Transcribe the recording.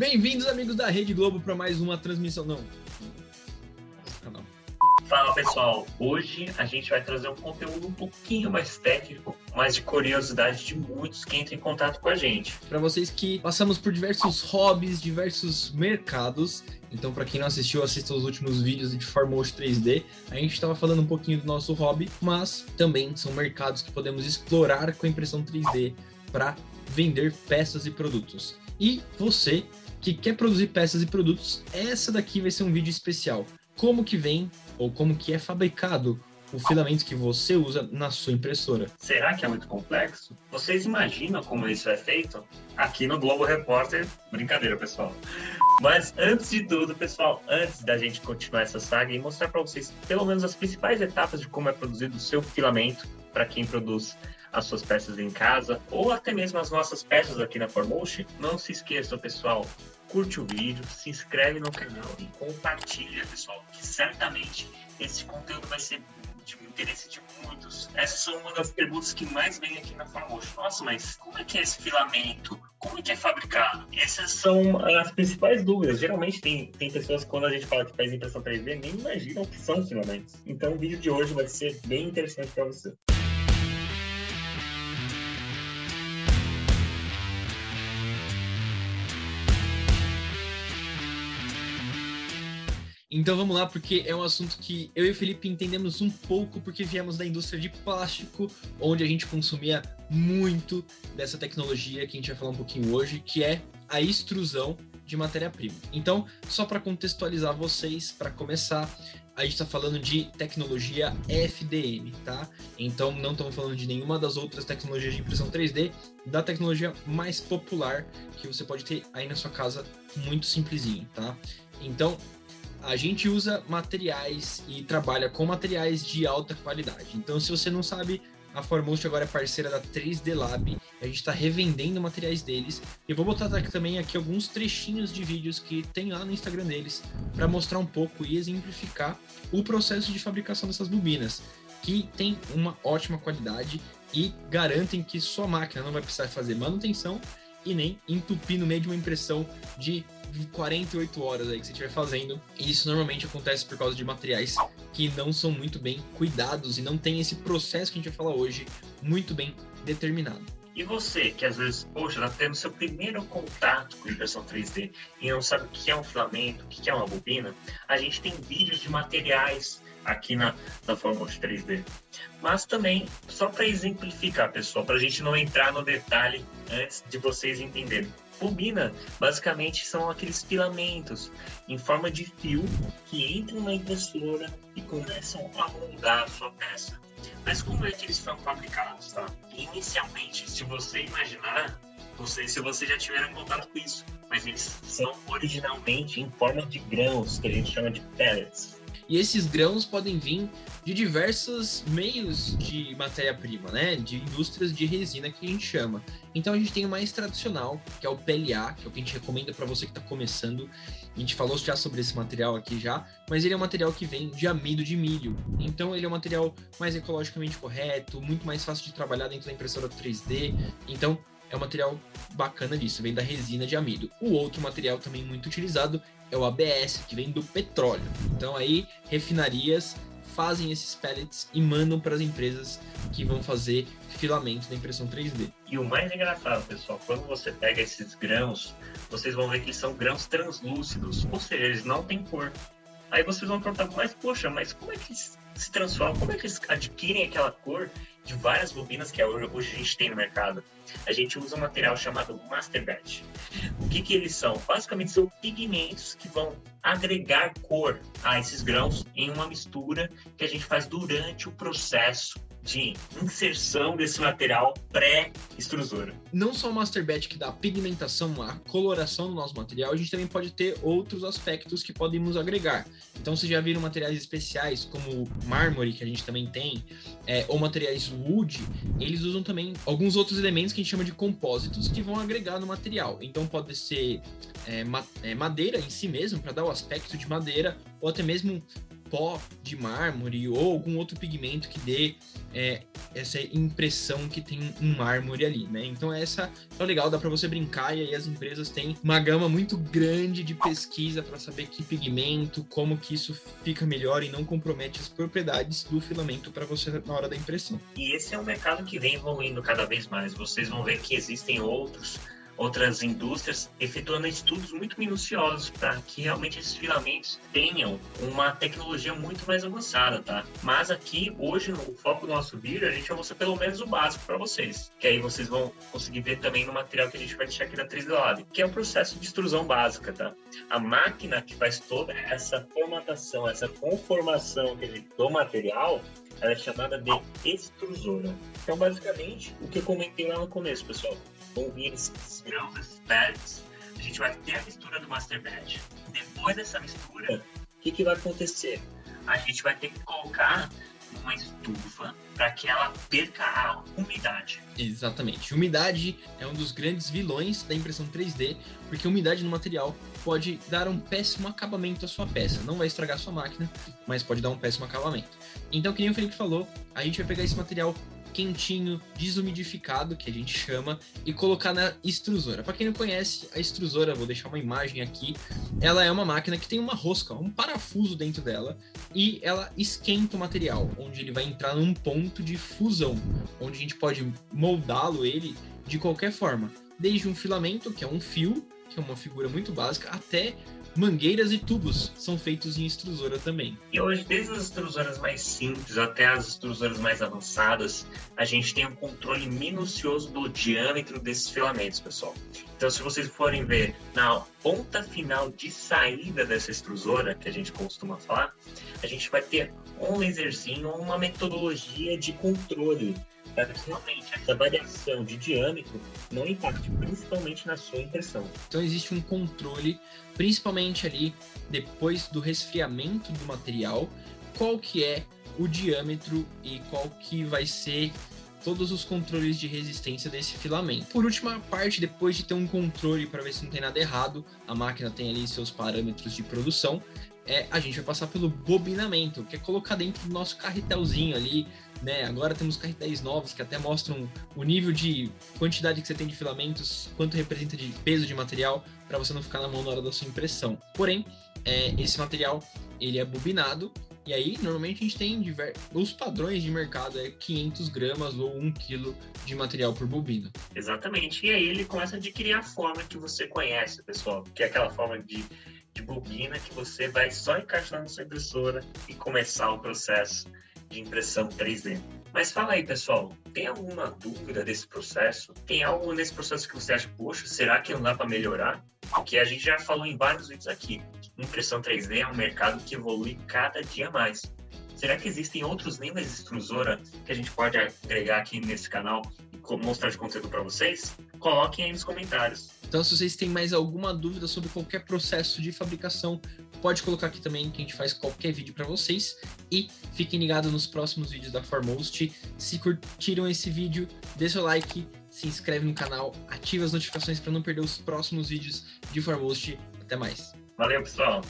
Bem-vindos, amigos da Rede Globo, para mais uma transmissão. Não. Canal. Fala pessoal, hoje a gente vai trazer um conteúdo um pouquinho mais técnico, mas de curiosidade de muitos que entram em contato com a gente. Para vocês que passamos por diversos hobbies, diversos mercados, então para quem não assistiu, assista os últimos vídeos de Formosh 3D. A gente estava falando um pouquinho do nosso hobby, mas também são mercados que podemos explorar com a impressão 3D para vender peças e produtos. E você que quer produzir peças e produtos, essa daqui vai ser um vídeo especial. Como que vem ou como que é fabricado o filamento que você usa na sua impressora. Será que é muito complexo? Vocês imaginam como isso é feito? Aqui no Globo Repórter, brincadeira, pessoal. Mas antes de tudo, pessoal, antes da gente continuar essa saga e mostrar para vocês pelo menos as principais etapas de como é produzido o seu filamento para quem produz as suas peças em casa ou até mesmo as nossas peças aqui na Formotion, não se esqueçam, pessoal, curte o vídeo, se inscreve no canal e compartilha, pessoal, que certamente esse conteúdo vai ser de interesse de muitos. Essas são uma das perguntas que mais vem aqui na Formotion. Nossa, mas como é que é esse filamento? Como é que é fabricado? Essas são as principais dúvidas. Geralmente tem, tem pessoas quando a gente fala que faz impressão 3D nem imaginam o que são filamentos. Então o vídeo de hoje vai ser bem interessante para você. Então vamos lá, porque é um assunto que eu e o Felipe entendemos um pouco, porque viemos da indústria de plástico, onde a gente consumia muito dessa tecnologia que a gente vai falar um pouquinho hoje, que é a extrusão de matéria-prima. Então, só para contextualizar vocês, para começar, a gente está falando de tecnologia FDM, tá? Então, não estamos falando de nenhuma das outras tecnologias de impressão 3D, da tecnologia mais popular que você pode ter aí na sua casa, muito simplesinho, tá? Então, a gente usa materiais e trabalha com materiais de alta qualidade. Então, se você não sabe, a Foremost agora é parceira da 3D Lab. A gente está revendendo materiais deles. Eu vou botar também aqui alguns trechinhos de vídeos que tem lá no Instagram deles para mostrar um pouco e exemplificar o processo de fabricação dessas bobinas, que tem uma ótima qualidade e garantem que sua máquina não vai precisar fazer manutenção e nem entupir no meio de uma impressão de 48 horas aí que você estiver fazendo. E isso normalmente acontece por causa de materiais que não são muito bem cuidados e não tem esse processo que a gente vai falar hoje muito bem determinado. E você, que às vezes, poxa, está tendo seu primeiro contato com impressão 3D e não sabe o que é um filamento, o que é uma bobina, a gente tem vídeos de materiais aqui na, na Fórmula 3D. Mas também, só para exemplificar, pessoal, para a gente não entrar no detalhe antes de vocês entenderem. Bobina, basicamente, são aqueles filamentos em forma de fio que entram na impressora e começam a moldar a sua peça. Mas como é que eles são fabricados, tá? Inicialmente, se você imaginar, não sei se você já tiveram contato com isso, mas eles são originalmente em forma de grãos, que a gente chama de pellets. E esses grãos podem vir de diversos meios de matéria-prima, né? De indústrias de resina que a gente chama. Então a gente tem o mais tradicional, que é o PLA, que é o que a gente recomenda para você que está começando. A gente falou já sobre esse material aqui já, mas ele é um material que vem de amido de milho. Então ele é um material mais ecologicamente correto, muito mais fácil de trabalhar dentro da impressora 3D. Então é um material bacana disso, vem da resina de amido. O outro material também muito utilizado é o ABS, que vem do petróleo. Então aí refinarias fazem esses pellets e mandam para as empresas que vão fazer filamento da impressão 3D. E o mais engraçado, pessoal, quando você pega esses grãos, vocês vão ver que são grãos translúcidos, ou seja, eles não têm cor. Aí vocês vão perguntar, mas poxa, mas como é que se transformam? Como é que eles adquirem aquela cor de várias bobinas que hoje a gente tem no mercado? A gente usa um material chamado Master Batch. O que, que eles são? Basicamente são pigmentos que vão agregar cor a esses grãos em uma mistura que a gente faz durante o processo de inserção desse material pré-extrusora. Não só o Master Batch que dá a pigmentação, a coloração do nosso material, a gente também pode ter outros aspectos que podem nos agregar. Então, vocês já viram materiais especiais, como mármore, que a gente também tem, é, ou materiais wood, eles usam também alguns outros elementos que a gente chama de compósitos que vão agregar no material. Então, pode ser é, é, madeira em si mesmo, para dar o aspecto de madeira, ou até mesmo pó de mármore ou algum outro pigmento que dê é, essa impressão que tem um mármore ali, né? Então essa é legal, dá para você brincar e aí as empresas têm uma gama muito grande de pesquisa para saber que pigmento, como que isso fica melhor e não compromete as propriedades do filamento para você na hora da impressão. E esse é um mercado que vem evoluindo cada vez mais. Vocês vão ver que existem outros outras indústrias efetuando estudos muito minuciosos para que realmente esses filamentos tenham uma tecnologia muito mais avançada, tá? Mas aqui, hoje, no foco do nosso vídeo, a gente vai mostrar pelo menos o básico para vocês, que aí vocês vão conseguir ver também no material que a gente vai deixar aqui na 3D Lab, que é o processo de extrusão básica, tá? A máquina que faz toda essa formatação, essa conformação do material, ela é chamada de extrusora. Então, basicamente, o que eu comentei lá no começo, pessoal, vão vir esses grãos, esses a gente vai ter a mistura do master batch. Depois dessa mistura, o que, que vai acontecer? A gente vai ter que colocar uma estufa para que ela perca a umidade. Exatamente. Umidade é um dos grandes vilões da impressão 3D, porque umidade no material pode dar um péssimo acabamento à sua peça. Não vai estragar sua máquina, mas pode dar um péssimo acabamento. Então, que nem o Felipe falou, a gente vai pegar esse material quentinho, desumidificado, que a gente chama, e colocar na extrusora. Para quem não conhece, a extrusora, vou deixar uma imagem aqui, ela é uma máquina que tem uma rosca, um parafuso dentro dela, e ela esquenta o material, onde ele vai entrar num ponto de fusão, onde a gente pode moldá-lo ele de qualquer forma, desde um filamento, que é um fio, que é uma figura muito básica, até mangueiras e tubos são feitos em extrusora também. E hoje, desde as extrusoras mais simples até as extrusoras mais avançadas, a gente tem um controle minucioso do diâmetro desses filamentos, pessoal. Então, se vocês forem ver na ponta final de saída dessa extrusora, que a gente costuma falar, a gente vai ter um laserzinho, uma metodologia de controle para que realmente essa variação de diâmetro não impacte principalmente na sua impressão. Então existe um controle, principalmente ali depois do resfriamento do material, qual que é o diâmetro e qual que vai ser todos os controles de resistência desse filamento. Por última parte, depois de ter um controle para ver se não tem nada errado, a máquina tem ali seus parâmetros de produção, é, a gente vai passar pelo bobinamento, que é colocar dentro do nosso carretelzinho ali, né? Agora temos carretéis novos que até mostram o nível de quantidade que você tem de filamentos, quanto representa de peso de material, para você não ficar na mão na hora da sua impressão. Porém, é, esse material ele é bobinado e aí normalmente a gente tem os padrões de mercado é 500 gramas ou 1 quilo de material por bobina. Exatamente. E aí ele começa a adquirir a forma que você conhece, pessoal, que é aquela forma de de bobina que você vai só encaixar na sua impressora e começar o processo de impressão 3D. Mas fala aí, pessoal, tem alguma dúvida desse processo? Tem algo nesse processo que você acha, poxa, será que não dá para melhorar? Porque a gente já falou em vários vídeos aqui, impressão 3D é um mercado que evolui cada dia mais. Será que existem outros níveis de extrusora que a gente pode agregar aqui nesse canal e mostrar de conteúdo para vocês? Coloquem aí nos comentários. Então, se vocês têm mais alguma dúvida sobre qualquer processo de fabricação, pode colocar aqui também que a gente faz qualquer vídeo para vocês. E fiquem ligados nos próximos vídeos da Formost. Se curtiram esse vídeo, dê seu like, se inscreve no canal, ative as notificações para não perder os próximos vídeos de Formost. Até mais. Valeu, pessoal!